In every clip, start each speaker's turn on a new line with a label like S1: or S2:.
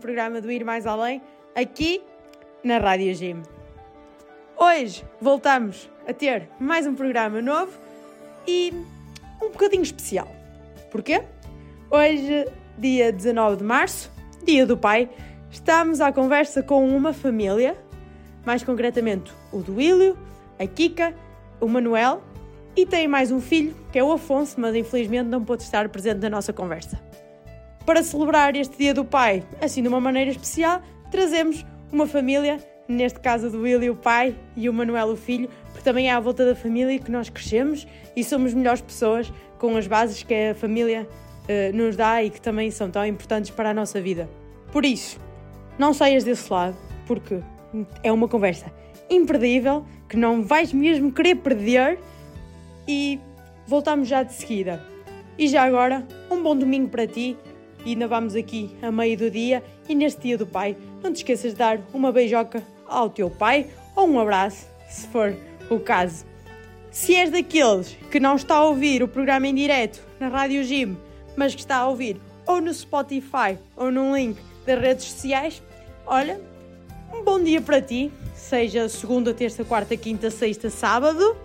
S1: programa do Ir Mais Além, aqui na Rádio Gym. Hoje voltamos a ter mais um programa novo e um bocadinho especial. Porquê? Hoje, dia 19 de março, dia do pai, estamos à conversa com uma família, mais concretamente o do Willio, a Kika, o Manuel e tem mais um filho, que é o Afonso, mas infelizmente não pôde estar presente na nossa conversa. Para celebrar este Dia do Pai, assim de uma maneira especial, trazemos uma família, neste caso do Willy o pai e o Manuel o filho, porque também é à volta da família que nós crescemos e somos melhores pessoas com as bases que a família uh, nos dá e que também são tão importantes para a nossa vida. Por isso, não saias desse lado, porque é uma conversa imperdível que não vais mesmo querer perder e voltamos já de seguida. E já agora, um bom domingo para ti e ainda vamos aqui a meio do dia e neste dia do pai, não te esqueças de dar uma beijoca ao teu pai ou um abraço, se for o caso. Se és daqueles que não está a ouvir o programa em direto na Rádio Gym, mas que está a ouvir ou no Spotify ou num link das redes sociais, olha, um bom dia para ti, seja segunda, terça, quarta, quinta, sexta, sábado.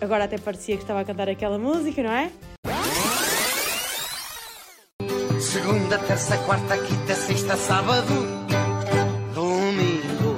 S1: Agora até parecia que estava a cantar aquela música, não é?
S2: Segunda, terça, quarta, quinta, sexta, sábado, domingo.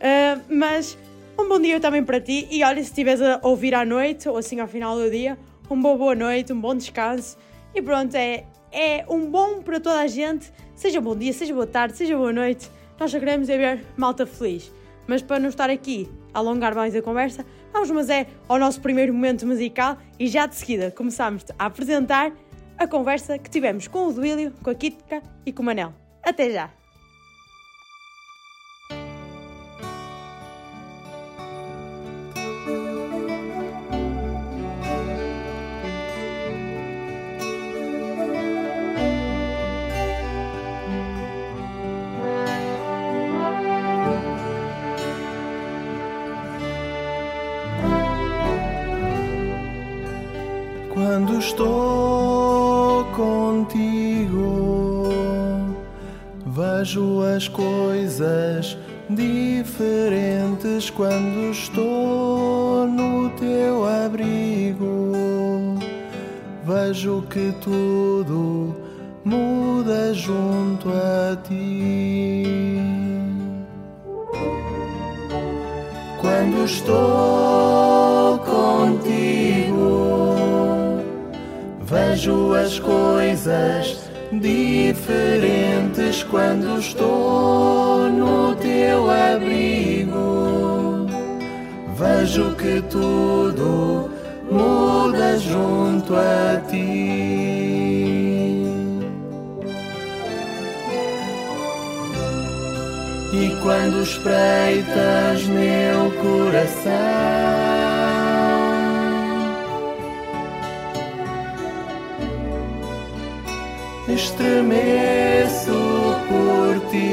S1: Uh, mas um bom dia também para ti e olha, se estiveres a ouvir à noite ou assim ao final do dia, uma boa, boa noite, um bom descanso e pronto, é, é um bom para toda a gente, seja bom dia, seja boa tarde, seja boa noite, nós só queremos é ver malta feliz. Mas para não estar aqui alongar mais a conversa, vamos mas é ao nosso primeiro momento musical e já de seguida começamos a apresentar a conversa que tivemos com o Duílio, com a Kitka e com o Manel. Até já!
S3: Estou contigo, vejo as coisas diferentes. Quando estou no teu abrigo, vejo que tudo muda junto a ti. Quando estou Vejo as coisas diferentes quando estou no teu abrigo. Vejo que tudo muda junto a ti. E quando espreitas meu coração estremeço por ti.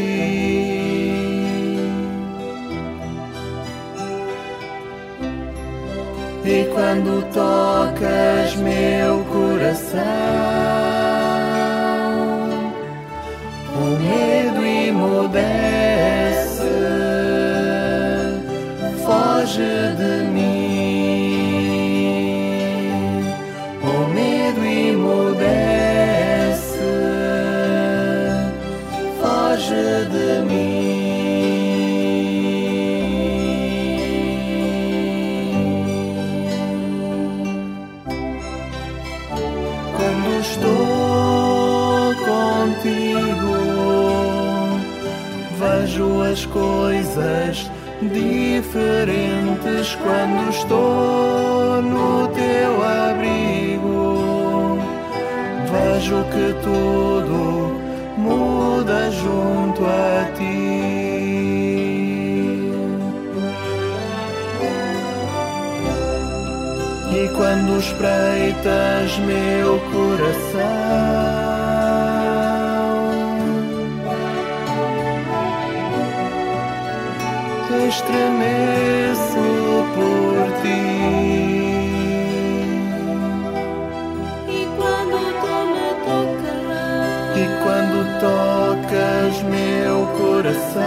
S3: E quando tocas meu coração, o medo imudece, foge de mim. Tudo muda junto a ti. E quando espreitas meu coração, estremeço meu coração.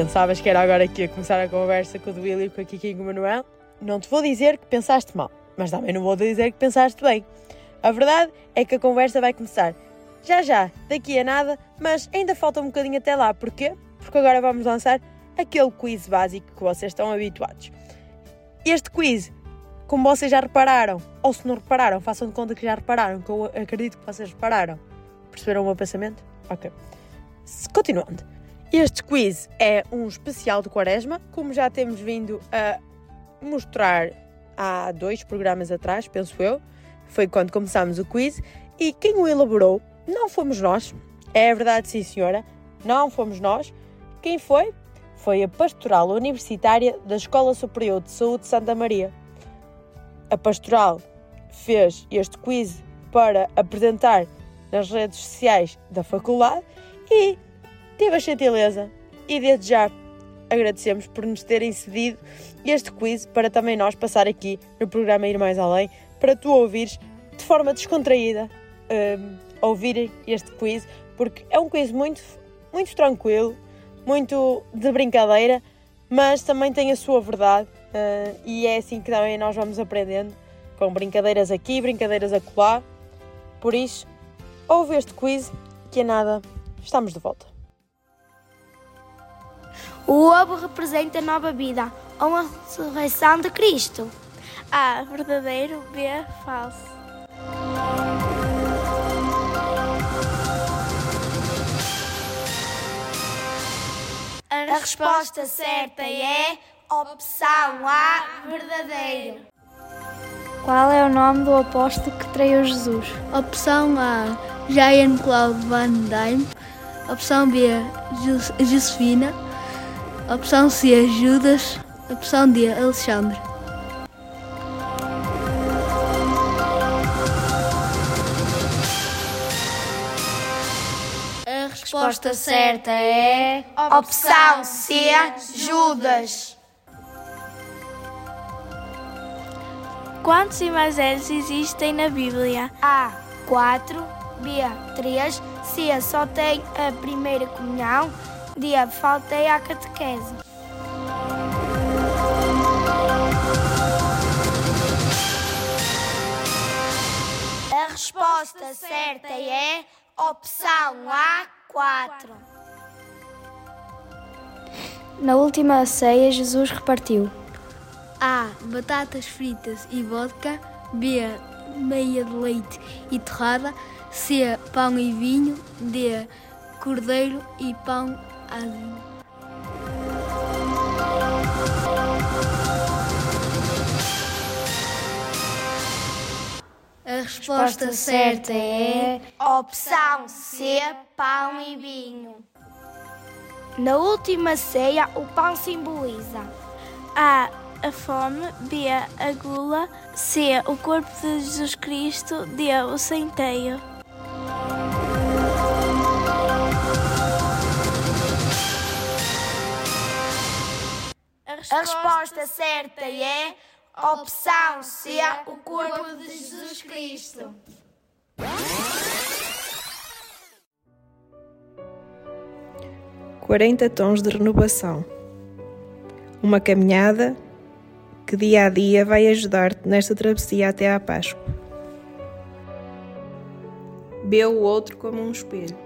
S1: Pensavas que era agora que ia começar a conversa com o Duílio e com a Kiki e com o Manuel? Não te vou dizer que pensaste mal, mas também não vou dizer que pensaste bem. A verdade é que a conversa vai começar já já, daqui a nada, mas ainda falta um bocadinho até lá. Porquê? Porque agora vamos lançar aquele quiz básico que vocês estão habituados. Este quiz, como vocês já repararam, ou se não repararam, façam de conta que já repararam, que eu acredito que vocês repararam. Perceberam o meu pensamento? Ok. Continuando. Este quiz é um especial de Quaresma, como já temos vindo a mostrar há dois programas atrás, penso eu. Foi quando começámos o quiz e quem o elaborou não fomos nós. É verdade, sim, senhora, não fomos nós. Quem foi? Foi a Pastoral Universitária da Escola Superior de Saúde de Santa Maria. A Pastoral fez este quiz para apresentar nas redes sociais da faculdade e teve a gentileza e desde já agradecemos por nos terem cedido este quiz para também nós passar aqui no programa Ir Mais Além para tu ouvires de forma descontraída hum, ouvir este quiz porque é um quiz muito, muito tranquilo, muito de brincadeira, mas também tem a sua verdade hum, e é assim que também nós vamos aprendendo com brincadeiras aqui, brincadeiras acolá. Por isso, ouve este quiz que é nada, estamos de volta.
S4: O ovo representa a nova vida ou a ressurreição de Cristo. A. Verdadeiro. B. Falso. A resposta certa é opção A. Verdadeiro.
S5: Qual é o nome do apóstolo que traiu Jesus?
S6: Opção A, Jean-Claude Van Damme. Opção B, Jos- Josefina. Opção C, Judas. Opção D, Alexandre. A resposta certa é
S4: Opção C. Judas.
S5: Quantos evangelhos existem na Bíblia?
S4: A. 4. B. 3. C. Só tem a primeira comunhão dia faltei à catequese. A resposta certa é opção A4.
S5: Na última ceia, Jesus repartiu:
S6: A. Batatas fritas e vodka. B. Meia de leite e torrada. C. Pão e vinho. D. Cordeiro e pão Amém. A resposta certa é
S4: opção C, pão e vinho. Na última ceia, o pão simboliza
S5: a a fome, B a gula, C o corpo de Jesus Cristo, D o centeio.
S4: resposta, a resposta certa é opção C, o corpo de Jesus Cristo.
S7: Quarenta tons de renovação. Uma caminhada que dia a dia vai ajudar-te nesta travessia até à Páscoa. Vê o outro como um espelho.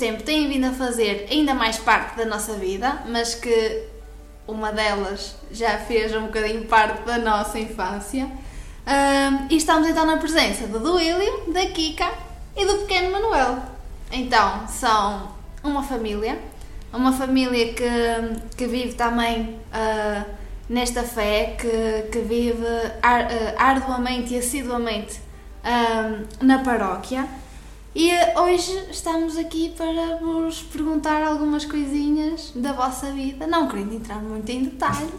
S8: Tempo têm vindo a fazer ainda mais parte da nossa vida, mas que uma delas já fez um bocadinho parte da nossa infância. E estamos então na presença do Duílio, da Kika e do pequeno Manuel. Então, são uma família, uma família que, que vive também ah, nesta fé, que, que vive ar- ah, arduamente e assiduamente ah, na paróquia. E ah, hoje estamos aqui para vos perguntar algumas coisinhas da vossa vida, não querendo entrar muito em detalhe,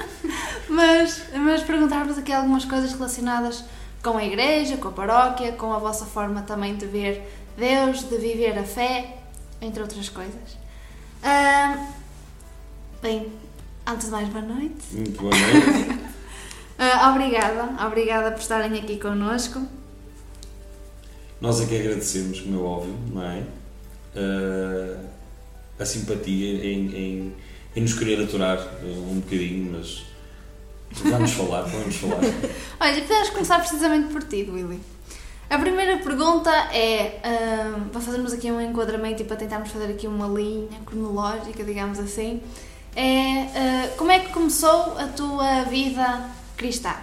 S8: mas, mas perguntar-vos aqui algumas coisas relacionadas com a igreja, com a paróquia, com a vossa forma também de ver Deus, de viver a fé, entre outras coisas. Ah, bem, antes de mais, boa noite.
S9: Muito boa noite.
S8: Ah, obrigada, obrigada por estarem aqui connosco.
S9: Nós aqui agradecemos, como é óbvio, não é? Ah, a simpatia em, em, em nos querer aturar um bocadinho, mas vamos falar, vamos falar.
S8: Olha, podemos começar precisamente por ti, Willy. A primeira pergunta é, ah, para fazermos aqui um enquadramento e para tentarmos fazer aqui uma linha cronológica, digamos assim, é ah, como é que começou a tua vida cristã?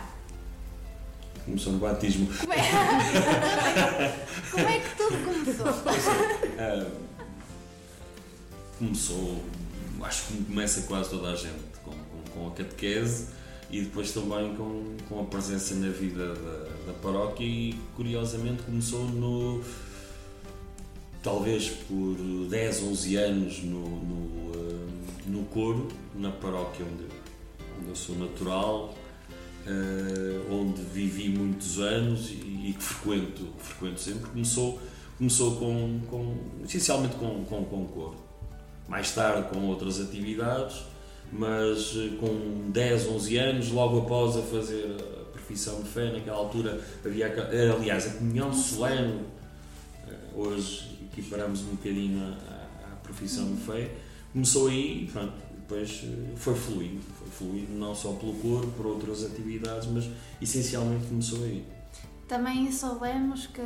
S9: Começou no batismo.
S8: Como é, como é que tudo começou?
S9: Ah, começou, acho que começa quase toda a gente, com, com, com a catequese e depois também com, com a presença na vida da, da paróquia e curiosamente começou no talvez por 10, 11 anos no, no, ah, no coro, na paróquia onde, onde eu sou natural, ah, onde vivi muitos anos e, e que frequento, frequento sempre, começou, começou com, com, essencialmente com, com, com coro. Mais tarde com outras atividades, mas eh, com 10, 11 anos, logo após a fazer a profissão de fé, naquela altura havia, eh, aliás, a comunhão solene, hoje equiparamos um bocadinho à, profissão de fé, começou aí e pronto, depois foi fluindo, foi fluindo não só pelo coro, por outras atividades, mas essencialmente começou aí.
S8: Também soubemos que,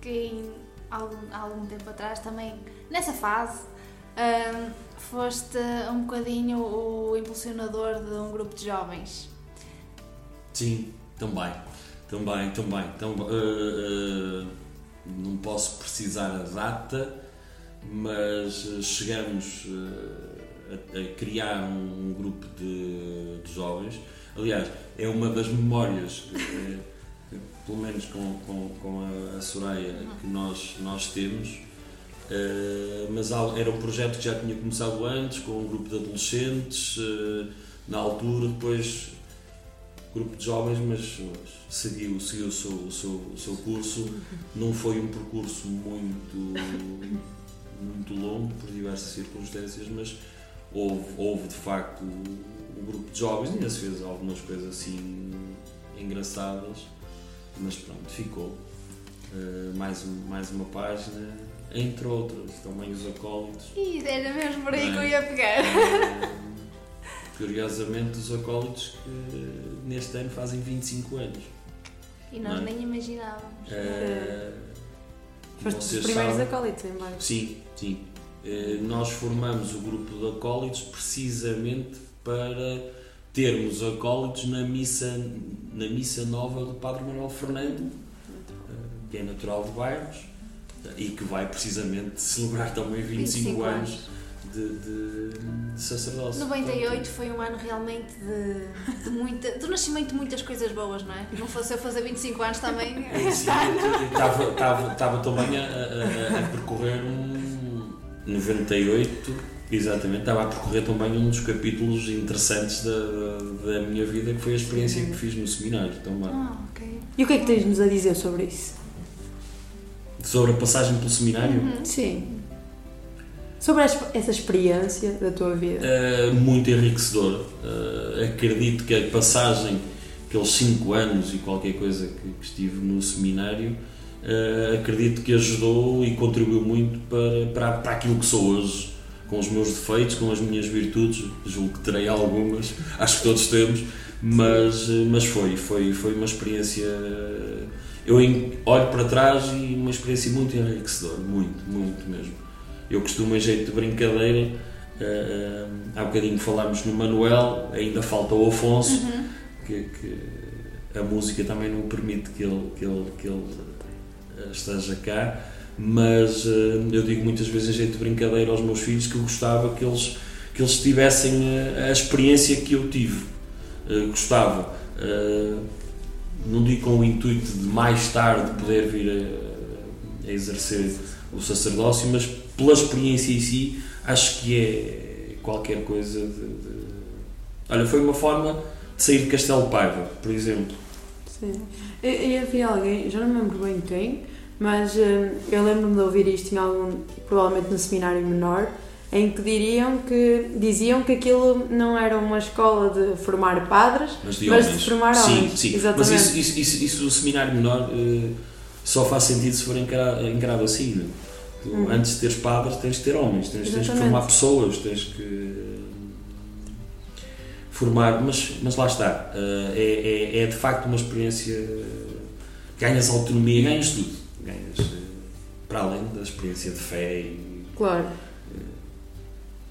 S8: que em algum, algum tempo atrás, também nessa fase, hum, foste um bocadinho o impulsionador de um grupo de jovens.
S9: Sim, também, também, também. Eh, eh, não posso precisar a data, mas eh, chegamos eh, a, a criar um, um grupo de, de jovens. Aliás, é uma das memórias, eh, pelo menos com, com, com a, a Soraya, que nós, nós temos. Eh, mas era um projeto que já tinha começado antes, com um grupo de adolescentes, eh, na altura, depois grupo de jovens, mas seguiu, seguiu o, seu, o, seu, o seu curso. Não foi um percurso muito, muito longo, por diversas circunstâncias, mas houve, houve de facto o grupo de jovens, ainda se fez algumas coisas assim engraçadas, mas pronto, ficou. Eh, mais, um- mais uma página, entre outras, também os acólitos.
S8: E era mesmo por aí que eu
S9: Bem.
S8: ia pegar.
S9: Eh, Curiosamente, os acólitos que neste ano fazem 25 anos.
S8: E nós
S9: Não é?
S8: nem imaginávamos.
S9: Eh,
S1: Foste
S9: vocês
S1: primeiros
S9: sabem-
S1: acólitos em bairro.
S9: Sim, sim. Eh, nós formamos o grupo de acólitos precisamente para termos acólitos na missa, na missa nova do Padre Manuel Fernando, eh, que é natural de Bairros e que vai precisamente celebrar também 25,
S8: 25
S9: anos de, de, de sacerdócio.
S8: 98 foi um ano realmente de, de muita, do nascimento de muitas coisas boas, não é? Não fosse eu fazer 25 anos também.
S9: Estava, estava, estava também a- a- a percorrer um 98, exatamente, estava a percorrer também um dos capítulos interessantes da, da, da minha vida, que foi a experiência que fiz no seminário também.
S8: Ah, ok.
S1: E o que é que tens-nos a dizer sobre isso?
S9: Sobre a passagem pelo seminário,
S1: Sim. Sobre essa experiência da tua vida.
S9: eh, muito enriquecedor. Eh, acredito que a passagem, aqueles 5 anos e qualquer coisa que, que estive no seminário, eh, acredito que ajudou e contribuiu muito para, para, para aquilo que sou hoje, com os meus defeitos, com as minhas virtudes, julgo que terei algumas, acho que todos temos, Mas, eh, mas foi, foi, foi uma experiência. Eu em- olho para trás e uma experiência muito enriquecedora, muito, muito mesmo. Eu costumo, em jeito de brincadeira, eh, eh, há bocadinho falámos no Manuel, ainda falta o Afonso, que, que a música também não permite que ele, que ele, que ele eh, esteja cá, mas eh, eu digo muitas vezes em jeito de brincadeira aos meus filhos que eu gostava que eles, que eles tivessem eh, a experiência que eu tive. Eh, gostava. eh, não digo com o intuito de mais tarde poder vir a, a exercer o sacerdócio, mas pela experiência em si, acho que é qualquer coisa de. de- Olha, foi uma forma de sair de Castelo Paiva, por exemplo.
S1: Sim. E, e havia alguém, já não me lembro bem quem, mas hum, eu lembro-me de ouvir isto em algum, provavelmente no seminário menor, em que diriam que diziam que aquilo não era uma escola de formar padres,
S9: Mas de
S1: mas
S9: homens.
S1: de formar
S9: sim,
S1: homens.
S9: Sim,
S1: Exatamente.
S9: Mas isso, isso, isso, isso o seminário menor eh, só faz sentido se for encara- encarado assim. não é? Tu,
S1: Uhum.
S9: Antes de teres padres, tens de ter homens, tens, tens
S1: Exatamente.
S9: formar pessoas, tens que eh, formar. Mas, mas lá está. eh, é, é, é de facto uma experiência. eh, Ganhas autonomia, ganhas tudo. Ganhas, eh, para além da experiência de fé e
S1: Claro.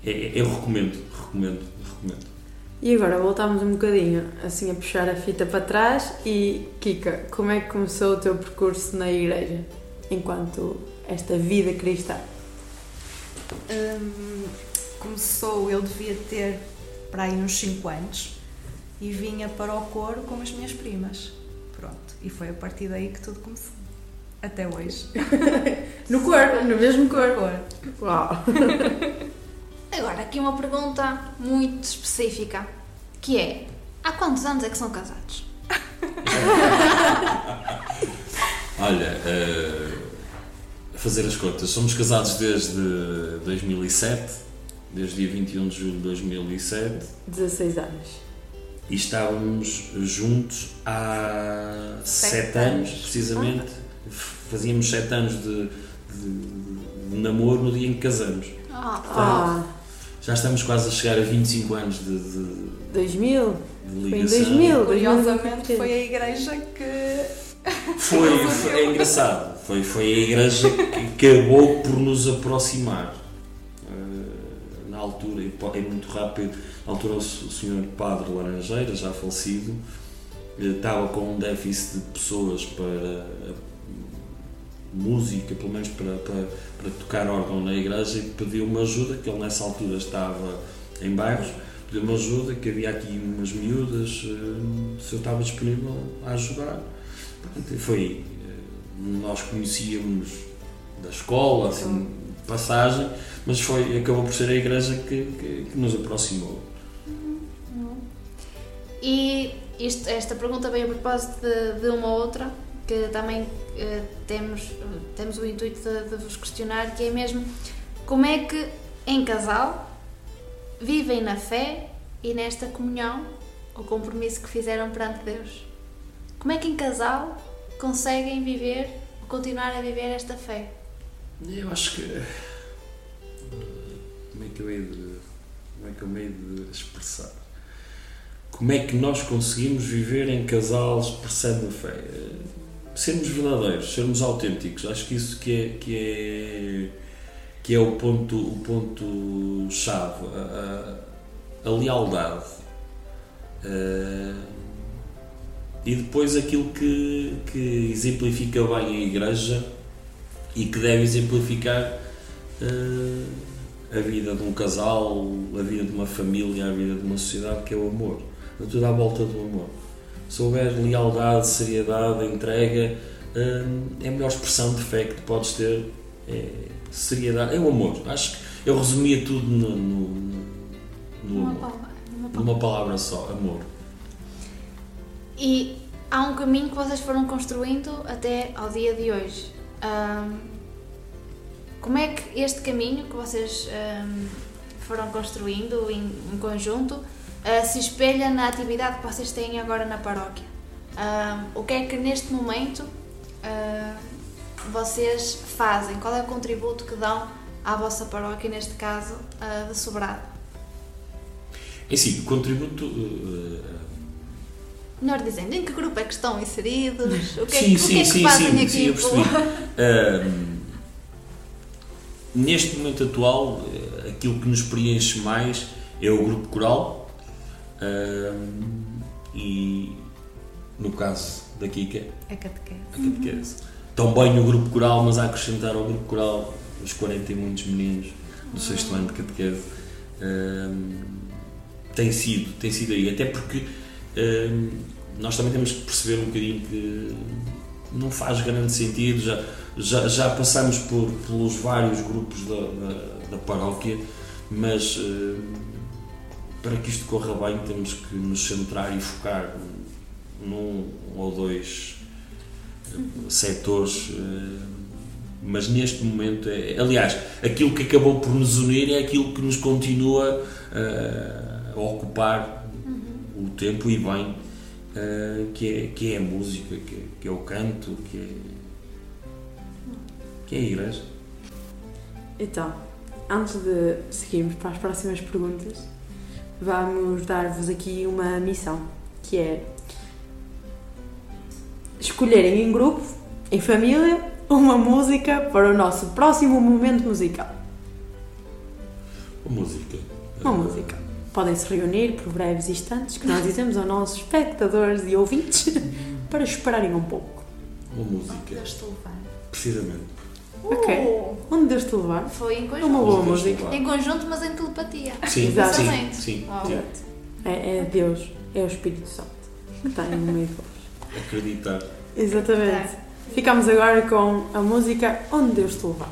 S9: é- é- eu recomendo, recomendo, recomendo.
S1: E agora voltamos um bocadinho assim a puxar a fita para trás e Kika, como é que começou o teu percurso na igreja enquanto esta vida cristã?
S10: Hum, começou, eu devia ter para aí uns 5 anos e vinha para o coro com as minhas primas. Pronto, e foi a partir daí que tudo começou. Até hoje.
S1: No coro, no mesmo coro. Uau!
S8: Agora, aqui uma pergunta muito específica, que é, há quantos anos é que são casados?
S9: Olha, a fazer as contas, somos casados desde 2007, desde dia 21 de julho de 2007,
S1: 16 anos.
S9: e estávamos juntos há
S10: Sete
S9: 7 anos,
S10: anos.
S9: precisamente. Fazíamos 7 anos de, de- de namoro no dia em que casamos.
S8: Ah,
S1: Ah,
S9: Já estamos quase a chegar a 25 anos de, de,
S1: 2000?
S9: de
S1: Foi em
S9: ligação.
S1: 2000.
S10: Curiosamente foi a igreja que.
S9: Foi, foi- é engraçado. Foi, foi a igreja que acabou por nos aproximar. Eh, altura, e muito rápido, na altura o senhor Padre Laranjeira, já falecido, eh, estava com um déficit de pessoas para a música, pelo menos para, para, para tocar órgão na igreja, e pediu-me ajuda, que ele nessa altura estava em bairros, pediu-me ajuda, que havia aqui umas miúdas, eh, se eu estava disponível a ajudar. Pronto, e foi aí. Eh, Nós conhecíamos da escola, assim, de passagem, mas foi, acabou por ser a igreja que, que, que nos aproximou.
S8: E isto, esta pergunta veio a propósito de, de uma outra que também eh, temos, temos o intuito de, de vos questionar, que é mesmo como é que em casal vivem na fé e nesta comunhão, o compromisso que fizeram perante Deus. Como é que em casal conseguem viver, continuar a viver esta fé?
S9: Eu acho que. Que eu hei de. Como é que eu hei de expressar? Como é que nós conseguimos viver em casal expressando a fé? Eh, Sermos verdadeiros, sermos autênticos. Acho que isso que é, que é, que é o ponto, o ponto chave. A, a- a lealdade. Eh, e depois aquilo que, que exemplifica bem a igreja e que deve exemplificar eh, a vida de um casal, a vida de uma família, a vida de uma sociedade, que é o amor. É tudo à volta do amor. Se houver lealdade, seriedade, entrega, eh, é a melhor expressão de fé que tu podes ter. É seriedade, é o amor. Acho que eu resumia tudo no, no, no
S8: Uma
S9: amor.
S8: palavra, uma palavra.
S9: Numa palavra só, amor.
S8: E há um caminho que vocês foram construindo até ao dia de hoje. Ahm, como é que este caminho que vocês ahm, foram construindo em, em conjunto ah, se espelha na atividade que vocês têm agora na paróquia? Ahm, o que é que neste momento ah, vocês fazem? Qual é o contributo que dão à vossa paróquia, neste caso ah, de Sobrado?
S9: É sim, o contributo. eh,
S8: Melhor dizendo, em que grupo é que estão inseridos? O que é,
S9: sim,
S8: que- o
S9: sim,
S8: que, é que
S9: sim,
S8: fazem
S9: sim,
S8: aqui?
S9: sim, eu percebi. neste momento atual, eh, aquilo que nos preenche mais é o grupo coral ahm, e, no caso da Kika,
S11: É catequese.
S9: a catequese. Também o grupo coral, mas a acrescentar ao grupo coral os 40 e muitos meninos do sexto ano de catequese. Ahm, tem sido, tem sido aí. Até porque ahm, nós também temos que perceber um bocadinho que não faz grande sentido. Já, já, já passamos por, pelos vários grupos da, da, da paróquia, mas ahm, para que isto corra bem temos que nos centrar e focar num ou dois setores, eh, mas neste momento, é, aliás, aquilo que acabou por nos unir é aquilo que nos continua eh, a ocupar o tempo e bem, eh, que, é, que é a música, que é, que é o canto, que é, que é a igreja.
S1: Então, antes de seguirmos para as próximas perguntas, vamos dar-vos aqui uma missão, que é escolherem em grupo, em família, uma música para o nosso próximo momento musical.
S9: A música.
S1: Uma música. Podem se reunir por breves instantes que nós dizemos aos nossos espectadores e ouvintes para esperarem um pouco.
S9: Uma música.
S11: Deus
S9: Precisamente.
S1: Ok? Onde Deus te levar?
S8: Foi em
S1: É
S8: conjunto.
S1: uma boa música.
S8: Em conjunto, mas em telepatia.
S9: Sim,
S8: Exatamente.
S9: sim, sim.
S1: É, é Deus, é o Espírito Santo que está no meio de vós.
S9: Acreditar.
S1: Exatamente. Ficamos agora com a música
S12: Onde Deus te levar.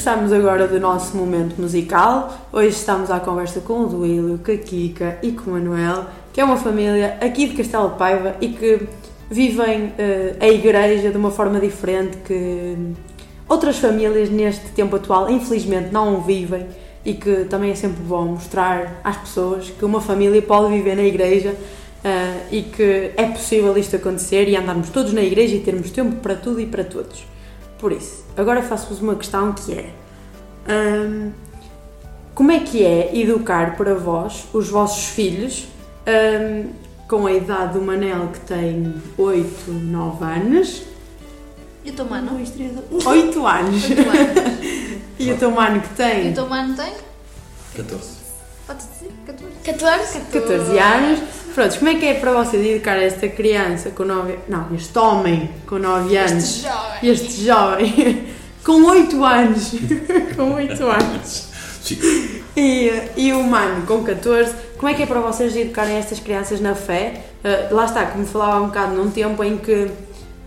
S1: Regressamos agora do nosso momento musical. Hoje estamos à conversa com o Duílio, com a Kika e com o Manuel, que é uma família aqui de Castelo Paiva e que vivem eh, a igreja de uma forma diferente que outras famílias neste tempo atual infelizmente não vivem e que também é sempre bom mostrar às pessoas que uma família pode viver na igreja ah, e que é possível isto acontecer e andarmos todos na igreja e termos tempo para tudo e para todos. Por isso, agora faço-vos uma questão que é: ahm, como é que é educar para vós os vossos filhos ahm, com a idade do Manel que tem 8, 9 anos?
S8: E o teu mano?
S1: 8 anos!
S8: Oito anos.
S1: e o teu mano que
S8: E
S1: tem
S8: o teu mano tem?
S9: 14.
S8: Pode dizer? 14?
S13: 14?
S1: 14 anos. Pronto, como é que é para vocês educar esta criança com 9 Não, este homem com 9 anos.
S8: Este jovem.
S1: Este jovem com 8 anos. com 8 anos.
S9: Sim.
S1: E, e o mano com 14. Como é que é para vocês educarem estas crianças na fé? Ah, lá está, como falava há um bocado, num tempo em que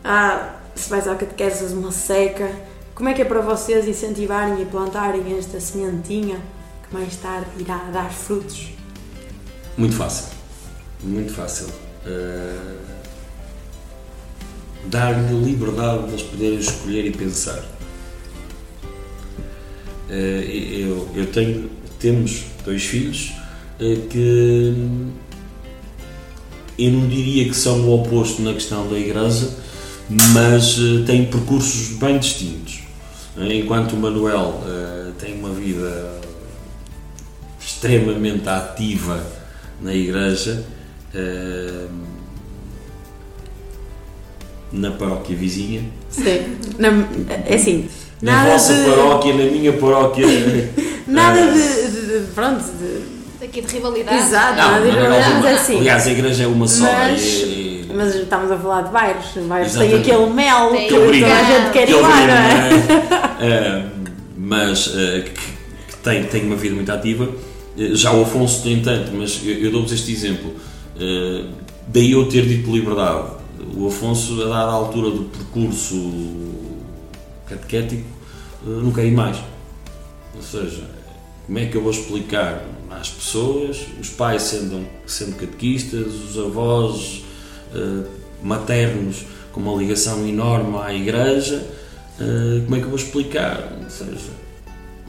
S1: ah, se vais ao catequese és uma seca. Como é que é para vocês incentivarem e plantarem esta sementinha que mais tarde irá dar frutos?
S9: Muito fácil. Muito fácil. Uh, Dar-lhe liberdade de eles poderem escolher e pensar. Uh, eu, eu tenho, temos dois filhos uh, que eu não diria que são o oposto na questão da igreja, mas têm percursos bem distintos. Enquanto o Manuel tem uma vida extremamente ativa na igreja, uh, na paróquia vizinha,
S1: Sim. Na- é assim,
S9: na
S1: nada
S9: vossa
S1: de.
S9: paróquia, na minha paróquia.
S1: Nada de, de- de- Pronto, de,
S8: Aqui de rivalidade.
S1: Exato,
S9: Não,
S1: nada de
S9: não é
S1: é assim.
S9: Aliás, a igreja é uma só.
S1: Mas-
S9: e- e-
S1: Mas estamos a falar de bairros. Bairros têm aquele mel
S8: Tem
S1: que a gente quer ir lá, não é?
S9: não é? Uh, mas uh, que, que tem, tem uma vida muito ativa. Uh, já o Afonso tem tanto, mas eu, eu dou-vos este exemplo. Uh, daí eu ter dito liberdade. O Afonso, a dada altura do percurso catequético, uh, não quer ir mais. Ou seja, como é que eu vou explicar às pessoas, os pais sendo, sendo catequistas, os avós uh, maternos com uma ligação enorme à igreja, como é que eu vou explicar? Ou seja,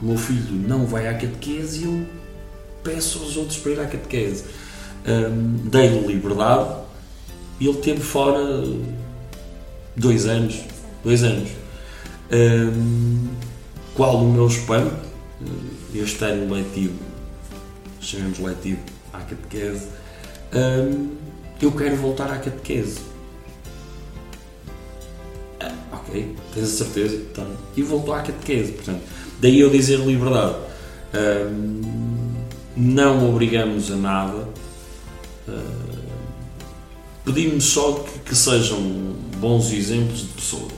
S9: o meu filho não vai à catequese e eu peço aos outros para ir à catequese. Um, Dei-lhe liberdade e ele teve fora dois anos. Dois anos. Um, qual o meu espanto? Este ano letivo, chamemos letivo à catequese, um, eu quero voltar à catequese. Ah, ok, tens a certeza? Então, e voltou à catequese. Portanto, daí eu dizer liberdade. Um, não obrigamos a nada. Uh, pedimos só que, que sejam bons exemplos de pessoas.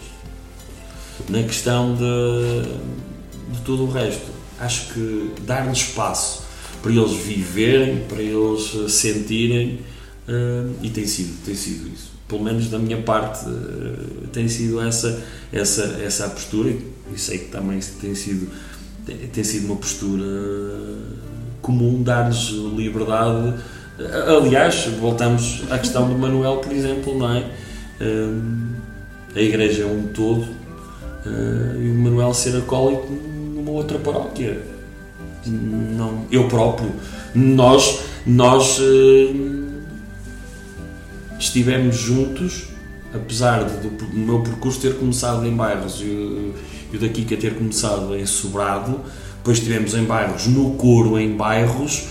S9: Na questão de, de todo o resto, acho que dar-lhes espaço para eles viverem, para eles uh, sentirem, uh, e tem sido, tem sido isso. Pelo menos da minha parte, uh, tem sido essa, essa, essa a postura, e sei que também tem sido, tem, tem sido uma postura comum, dar-lhes liberdade. Aliás, voltamos à questão do Manuel, por exemplo, não é? a igreja é um todo e o Manuel ser acólito numa outra paróquia. Não, eu próprio, nós, nós uh, estivemos juntos, apesar do, meu percurso ter começado em bairros e o da Kika ter começado em Sobrado, depois estivemos em bairros, no coro em bairros,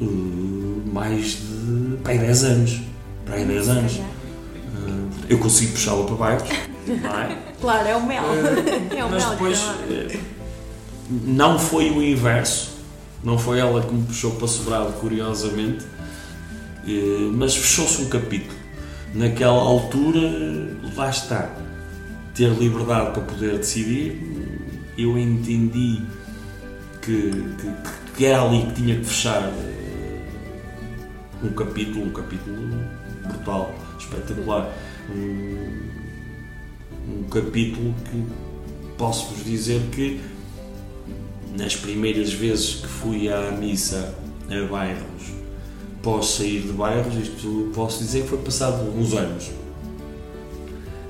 S9: uh, mais de para aí 10 anos. Para aí 10 anos. Uh, eu consigo puxá-la para bairros, não é?
S1: Claro, é o mel. é o
S9: Mas
S1: mel.
S9: depois eh, não foi o inverso, não foi ela que me puxou para Sobrado, curiosamente, eh, mas fechou-se um capítulo. Naquela altura, lá está, ter liberdade para poder decidir, eu entendi que, que, que era ali que tinha que fechar eh, um capítulo, um capítulo brutal, espetacular. Um, um capítulo que posso-vos dizer que nas primeiras vezes que fui à missa a bairros, pós sair de bairros, isto posso dizer que foi passado uns anos.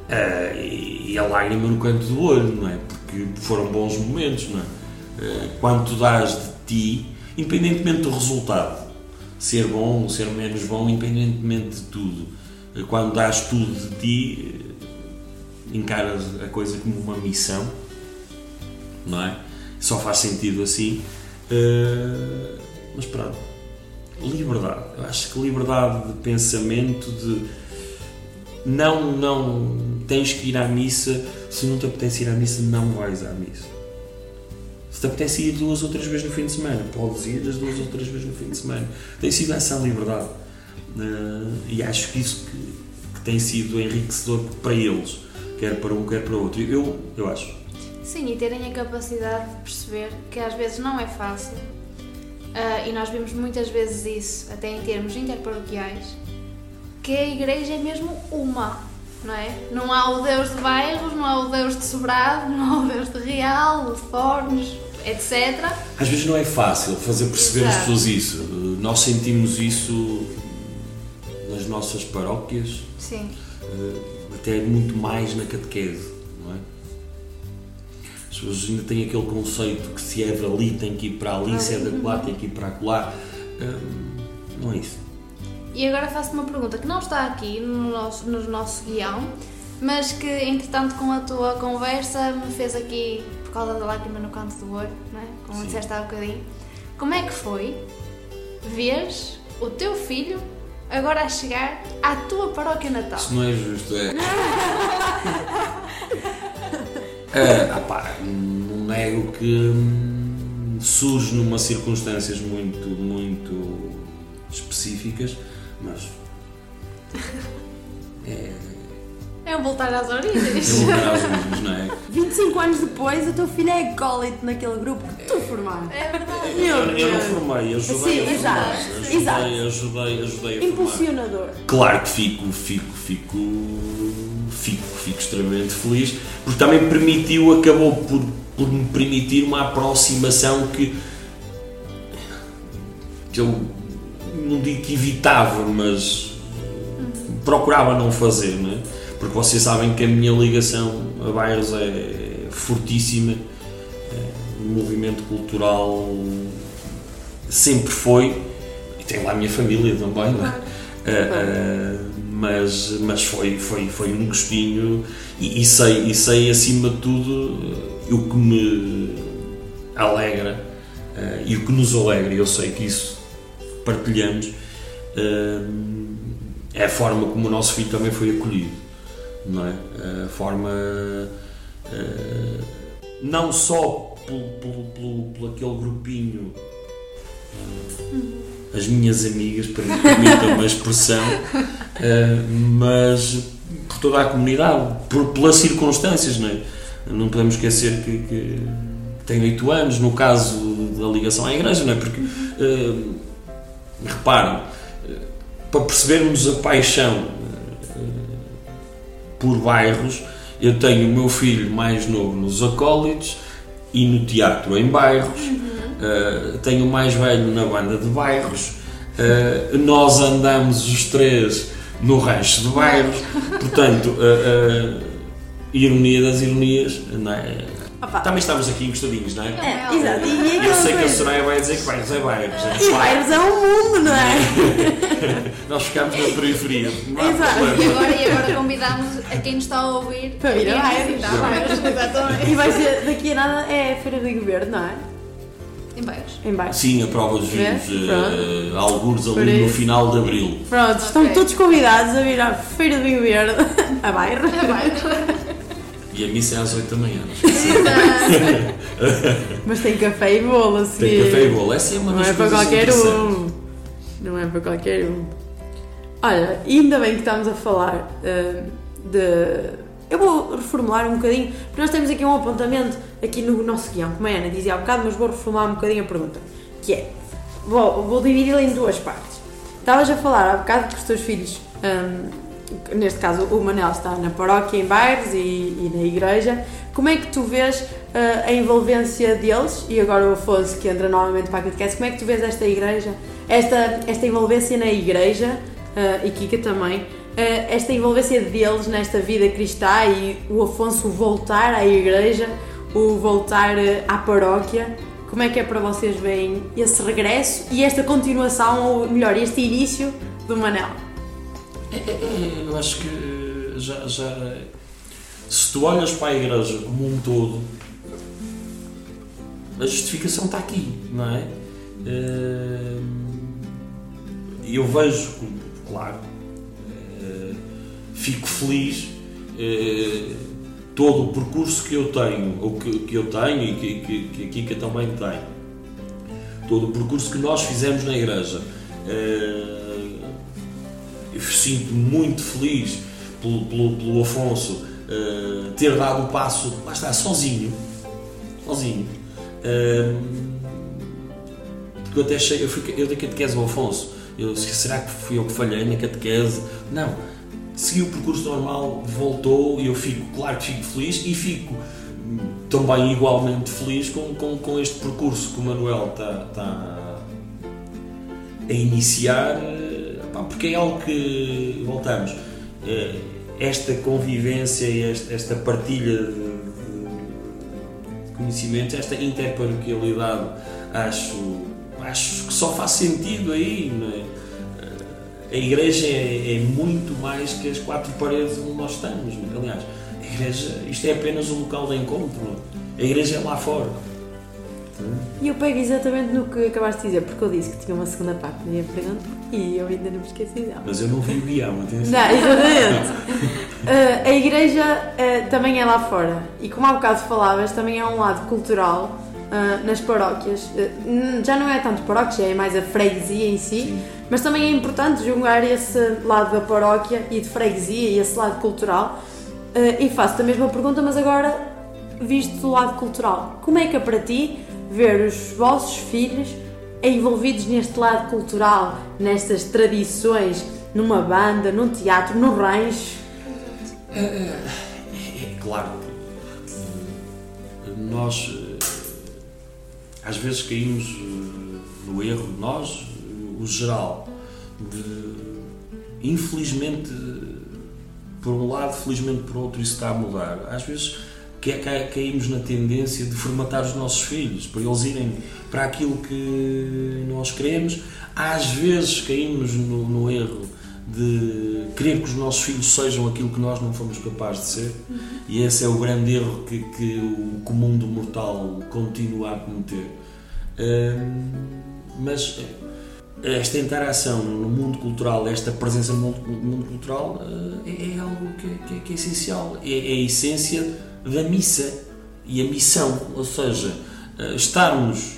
S9: Ah, e, a lágrima no canto do olho, não é? Porque foram bons momentos, não é? Ah, quando tu dás de ti, independentemente do resultado, ser bom ou ser menos bom, independentemente de tudo. Eh, Quando dás tudo de ti, eh, encaras a coisa como uma missão, não é? Só faz sentido assim. Eh, mas pronto, liberdade. Eu acho que liberdade de pensamento, de não, não tens que ir à missa. Se não te apetece ir à missa, não vais à missa. Se te apetece ir duas ou três vezes no fim de semana, podes ir as duas ou três vezes no fim de semana. Tem sido essa liberdade. Eh, e acho que isso que, que tem sido enriquecedor para eles, quer para um, quer para outro. Eu, eu acho.
S8: Sim, e terem a capacidade de perceber que às vezes não é fácil, ah, e nós vimos muitas vezes isso, até em termos interparoquiais, que a igreja é mesmo uma, não é? Não há o Deus de bairros, não há o Deus de Sobrado, não há o Deus de Real, de Fornos, etc.
S9: Às vezes não é fácil fazer perceber
S8: Exato.
S9: pessoas isso. Eh, Nós sentimos isso nas nossas paróquias,
S8: Sim.
S9: eh, até muito mais na catequese, não é? As pessoas ainda têm aquele conceito que se é de ali tem que ir para ali, se é de lá tem que ir para lá. Não é isso.
S8: E agora faço-te uma pergunta que não está aqui no nosso, no nosso guião, mas que entretanto com a tua conversa me fez aqui, causa da lágrima no canto do olho, não é? como
S9: Sim.
S8: disseste há bocadinho. Como é que foi veres o teu filho agora a chegar à tua paróquia natal?
S9: Isso não é justo, é. Ah, ah, pá, não nego que hum, surge numa circunstâncias muito, muito específicas, mas é,
S8: É um voltar às
S9: é
S8: origens.
S9: um lugar às origens, não é?
S1: 25 anos depois, o teu filho é acólito naquele grupo que tu formaste.
S8: É verdade.
S1: Meu
S9: Eu, eu não formei, ajudei
S1: Sim,
S9: a formar.
S1: exato,
S9: Ajudei,
S1: exato.
S9: ajudei, ajudei a formar.
S1: Impulsionador.
S9: Claro que fico, fico, fico, fico, fico extremamente feliz, porque também permitiu, acabou por, por me permitir uma aproximação que, que eu não digo que evitava, mas procurava não fazer, não é? Porque vocês sabem que a minha ligação a bairros é fortíssima, é, o movimento cultural sempre foi, e tem lá a minha família também, não é? Ah, ah, mas, mas foi, foi, foi um gostinho e, e sei, e sei acima de tudo eh, o que me alegra eh, e o que nos alegra, e eu sei que isso partilhamos, eh, é a forma como o nosso filho também foi acolhido, não é? A forma, eh, não só pelo, pelo, pelo, aquele grupinho as minhas amigas, para me permitir uma expressão, eh, mas por toda a comunidade, por, pelas circunstâncias, não é? Não podemos esquecer que, que tem 8 anos, no caso da ligação à igreja, não é? Porque, eh, reparem, eh, para percebermos a paixão eh, por bairros, eu tenho o meu filho mais novo nos acólitos e no teatro em bairros, Uh, tenho o mais velho na banda de bairros, uh, nós andamos os três no rancho de bairros, portanto, uh, ironia das ironias, não é? Também estamos aqui encostadinhos, não é?
S1: É, exato. E
S9: E eu sei que a Soraya vai dizer que bairros é bairros. é
S1: E é um mundo, não é?
S9: Nós ficamos na periferia.
S1: Exato.
S8: E agora, e agora convidamos a quem nos está a ouvir
S1: Para vir a
S8: ir
S1: bairros.
S8: Exatamente.
S1: E vai ser, daqui a nada, é a Feira do Governo, não é?
S8: Em bairros.
S1: Em bairros.
S9: Sim, a prova dos vinhos, uh, alguns ali no final de abril.
S1: Pronto, estão todos convidados a vir à Feira do Governo, a bairro.
S8: A bairros.
S9: E a missa é às 8 da manhã, esquecer.
S1: Mas tem café e bolo a
S9: Tem café e bolo, essa é uma
S1: Não
S9: das
S1: é para qualquer um. Não é para qualquer um. Olha, ainda bem que estamos a falar eh, de. Eu vou reformular um bocadinho, porque nós temos aqui um apontamento aqui no nosso guião, como a Ana dizia há bocado, mas vou reformular um bocadinho a pergunta. Que é, vou, vou dividi-la em duas partes. Estavas a falar há bocado que os teus filhos, hum, neste caso o Manel está na paróquia em bairros e, e na igreja, como é que tu vês eh, a envolvência deles, e agora o Afonso que entra novamente para a catequese, como é que tu vês esta igreja, esta, esta envolvência na igreja, eh, e Kika também, eh, esta envolvência deles nesta vida cristã e o Afonso voltar à igreja, o voltar à paróquia,
S14: Como é que é para vocês verem esse regresso e esta continuação, ou melhor, este início do Manel?
S9: Eu acho que já, já. Se tu olhas para a igreja como um todo, a justificação está aqui, não é? Eh, E eu vejo, claro, eh, fico feliz eh, todo o percurso que eu tenho, ou que, que eu tenho e que, que, que a Kika também tem. Todo o percurso que nós fizemos na igreja. Sinto-me muito feliz pelo, pelo, pelo Afonso eh, ter dado o passo, lá está, sozinho. Sozinho. Eh, porque eu até achei, eu, fui, eu dei catequese ao Afonso. Eu, será que fui eu que falhei na catequese? Não. Segui o percurso normal, voltou e eu fico, claro que fico feliz e fico também igualmente feliz com, com, com este percurso que o Manuel está, está a iniciar, eh, pá, porque é algo que, voltamos, eh, esta convivência e esta, partilha de, conhecimentos, esta interparoquialidade, acho, acho que só faz sentido aí, é? A igreja é, é muito mais que as quatro paredes onde nós estamos. Aliás, a igreja, isto é apenas um local de encontro. A igreja é lá fora.
S14: E eu pego exatamente no que acabaste de dizer, porque eu disse que tinha uma segunda parte da minha pergunta e eu ainda não me esqueci dela.
S9: Mas eu não vi o guião, atenção.
S14: Não, exatamente. Eh, a igreja eh, também é lá fora e como há bocado falavas, também é um lado cultural eh, nas paróquias. N- já não é tanto paróquia, é mais a freguesia em si, mas também é importante julgar esse lado da paróquia e de freguesia e esse lado cultural. Eh, e faço-te a mesma pergunta, mas agora visto do lado cultural. Como é que é para ti ver os vossos filhos envolvidos neste lado cultural, nestas tradições, numa banda, num teatro, no rancho?
S9: É, é claro que nós eh, às vezes caímos eh, no erro, nós, eh, o geral, de infelizmente por um lado, felizmente por outro, isso está a mudar. Às vezes ca- ca- caímos na tendência de formatar os nossos filhos para eles irem para aquilo que nós queremos. Às vezes caímos no, no erro de querer que os nossos filhos sejam aquilo que nós não fomos capazes de ser. E esse é o grande erro que, que o comum do mortal continua a cometer. Hum, mas esta interação no mundo cultural, esta presença no mundo, no mundo cultural eh, é, é algo que, que é- que é essencial. É, é a essência da missa e a missão. Ou seja, eh, estarmos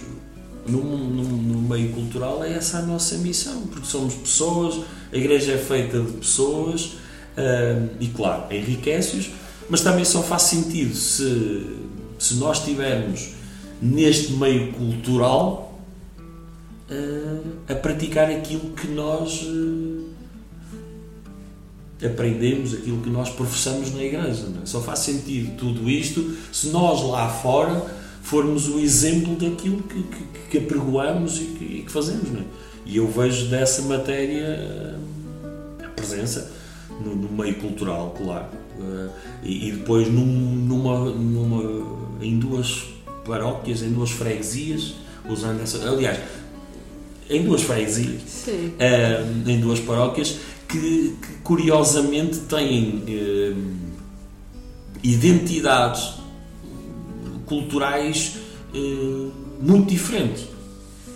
S9: no, no- no meio cultural é essa a nossa missão, porque somos pessoas, a igreja é feita de pessoas eh, e, claro, enriquece-os, mas também só faz sentido se, se nós estivermos neste meio cultural eh, a praticar aquilo que nós aprendemos, aquilo que nós professamos na igreja. é? Só faz sentido tudo isto se nós lá fora formos o exemplo daquilo que, que, que apregoamos e que, e que fazemos. É? E eu vejo dessa matéria eh, a presença no, no meio cultural, claro. Eh, e, e depois num- numa, numa, em duas paróquias, em duas freguesias, usando essa. Aliás, em duas freguesias,
S14: Sim.
S9: eh, em duas paróquias, que, que curiosamente têm eh, identidades culturais eh, muito diferentes.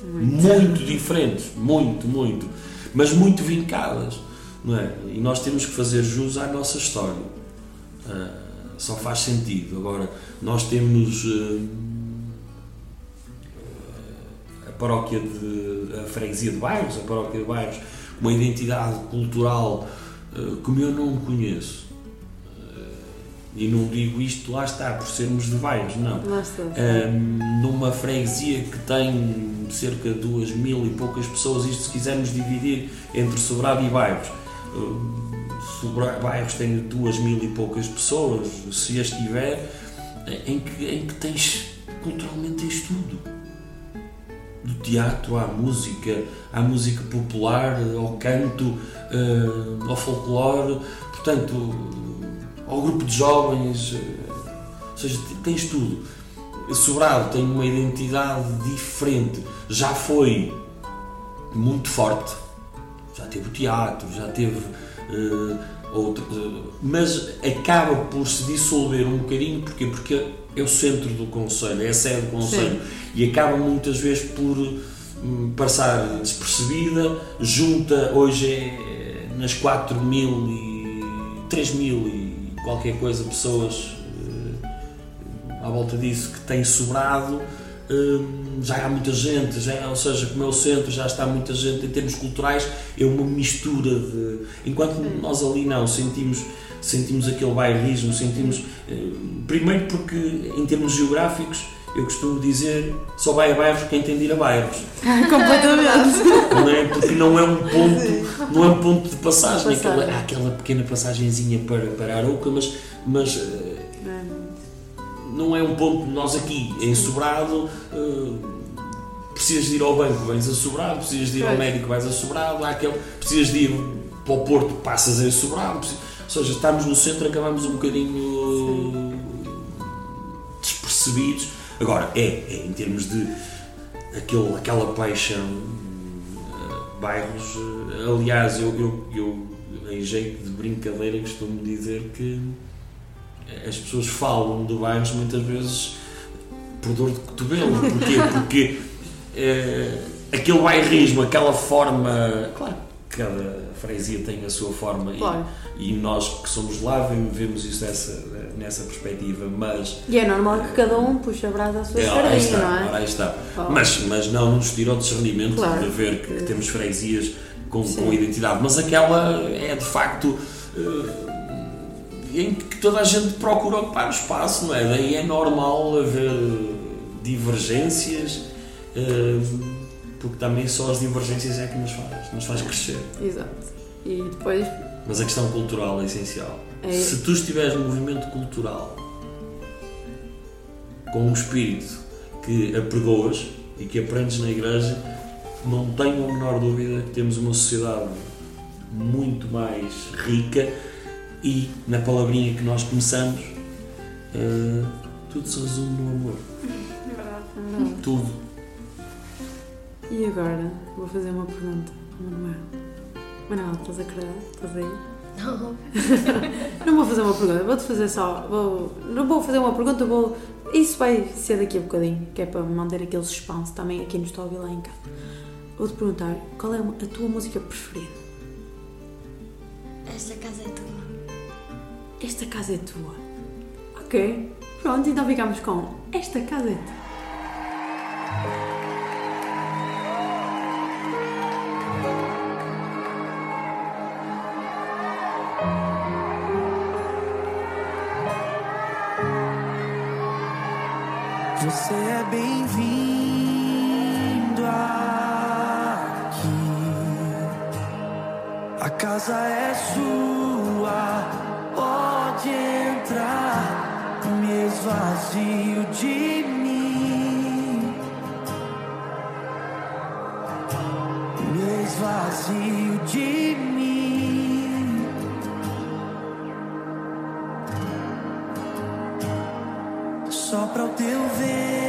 S9: Muito diferentes, muito, muito. Mas muito vincadas, não é? E nós temos que fazer jus à nossa história. Ah, só faz sentido. Agora, nós temos eh, a paróquia de a freguesia de bairros, a paróquia de bairros, uma identidade cultural eh, como eu não conheço. Eh, e não digo isto, lá está, por sermos de bairros, não. Ahm, numa freguesia que tem cerca de duas mil e poucas pessoas, isto se quisermos dividir entre Sobrado e Bairros, Sobra- Bairros tem duas mil e poucas pessoas, se as tiver, em que, em que tens, culturalmente tens tudo. Do teatro à música, à música popular, ao canto, ah, ao folclore, portanto, ao grupo de jovens, ah, ou seja, tens tudo. Sobrado tem uma identidade diferente. Já foi muito forte. Já teve o teatro, já teve eh, outro. mas acaba por se dissolver um bocadinho. Porquê? Porque é o centro do Conselho, é a sede do Conselho. E acaba muitas vezes por hum, passar despercebida. Junta, hoje é nas 4 mil e 3 mil e qualquer coisa pessoas eh, à volta disso que tem sobrado. Hum, já há muita gente, já, ou seja, como é o centro, já está muita gente em termos culturais, é uma mistura de. Enquanto nós ali não sentimos, sentimos aquele bairrismo, sentimos. eh, primeiro porque em termos geográficos eu costumo dizer só vai a bairros quem tem de ir a bairros.
S1: Completamente.
S9: Não é? Porque não é um ponto, não é um ponto de passagem,
S1: Passagem.
S9: Aquela, há aquela pequena passagenzinha para, para Arouca, mas, mas eh, não é um ponto, nós aqui em Sobrado, eh, precisas de ir ao banco, vais a Sobrado, precisas de ir ao médico, vais a Sobrado, aquele, precisas de ir para o Porto, passas em Sobrado, precis- ou seja, estamos no centro, acabamos um bocadinho despercebidos. Agora, é, é em termos de aquele, aquela paixão, eh, bairros, eh, aliás, eu, eu, eu em jeito de brincadeira costumo dizer que as pessoas falam de bairros muitas vezes por dor de cotovelo. Porquê? Porque eh, aquele bairrismo, aquela forma. Claro, cada freguesia tem a sua forma e-
S1: Claro.
S9: e, nós que somos lá vemos- isso nessa, nessa perspectiva, mas.
S1: E é normal que cada um puxe a brasa à sua
S9: É,
S1: sardinha,
S9: está,
S1: não é?
S9: aí está.
S1: Oh.
S9: Mas, mas não nos tira o discernimento
S1: Claro.
S9: de ver que, que temos freguesias com,
S1: Sim.
S9: com identidade, mas aquela é de facto eh, em que toda a gente procura ocupar o espaço, não é? Daí é normal haver divergências, eh, porque também só as divergências é que nos faz, nos faz crescer.
S1: Exato. E depois,
S9: Mas a questão cultural é essencial.
S1: É.
S9: Se tu estiveres no movimento cultural com um espírito que apregoas e que aprendes na igreja, não tenho a menor dúvida que temos uma sociedade muito mais rica e, na palavrinha que nós começamos, eh, tudo se resume no amor.
S1: Verdade, verdade.
S9: Tudo.
S1: E agora vou fazer uma pergunta ao Manuel. Manuel, estás a acordar? Estás aí?
S8: Não.
S1: Não vou fazer uma pergunta, vou-te fazer só. Vou, não vou fazer uma pergunta, vou. Isso vai ser daqui a bocadinho, que é para manter aquele suspense também aqui a ouvir lá em casa. Vou-te perguntar qual é a tua música preferida?
S8: Esta casa é tua.
S1: Esta casa é tua. Ok. Pronto, então ficamos com Esta casa é tua.
S3: Você é bem-vindo aqui. A casa é sua, esvazio de mim. Me esvazio de mim. Sopra o teu vento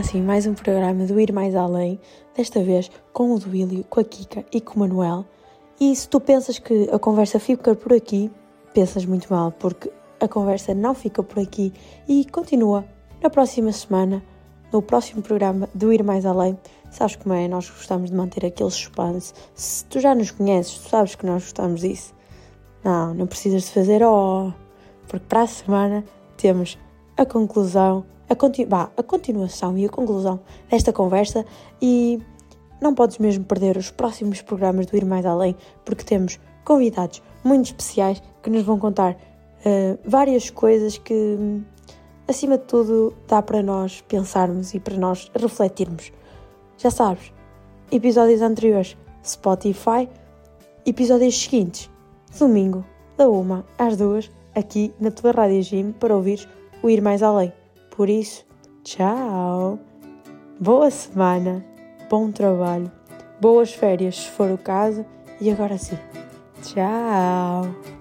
S1: assim mais um programa do Ir Mais Além, desta vez com o Duílio, com a Kika e com o Manuel. E se tu pensas que a conversa fica por aqui, pensas muito mal, porque a conversa não fica por aqui e continua na próxima semana, no próximo programa do Ir Mais Além. Sabes como é? Nós gostamos de manter aquele suspense. Se tu já nos conheces, tu sabes que nós gostamos disso. Não, não precisas de fazer oh, porque para a semana temos a conclusão, a, continu bah, a continuação e a conclusão desta conversa e não podes mesmo perder os próximos programas do Ir Mais Além, porque temos convidados muito especiais que nos vão contar eh, várias coisas que, acima de tudo, dá para nós pensarmos e para nós refletirmos. Já sabes, episódios anteriores, Spotify, episódios seguintes, domingo, da uma às duas, aqui na tua Rádio Gym, para ouvires o Ir Mais Além. Por isso, tchau! Boa semana, bom trabalho, boas férias se for o caso, e agora sim, tchau!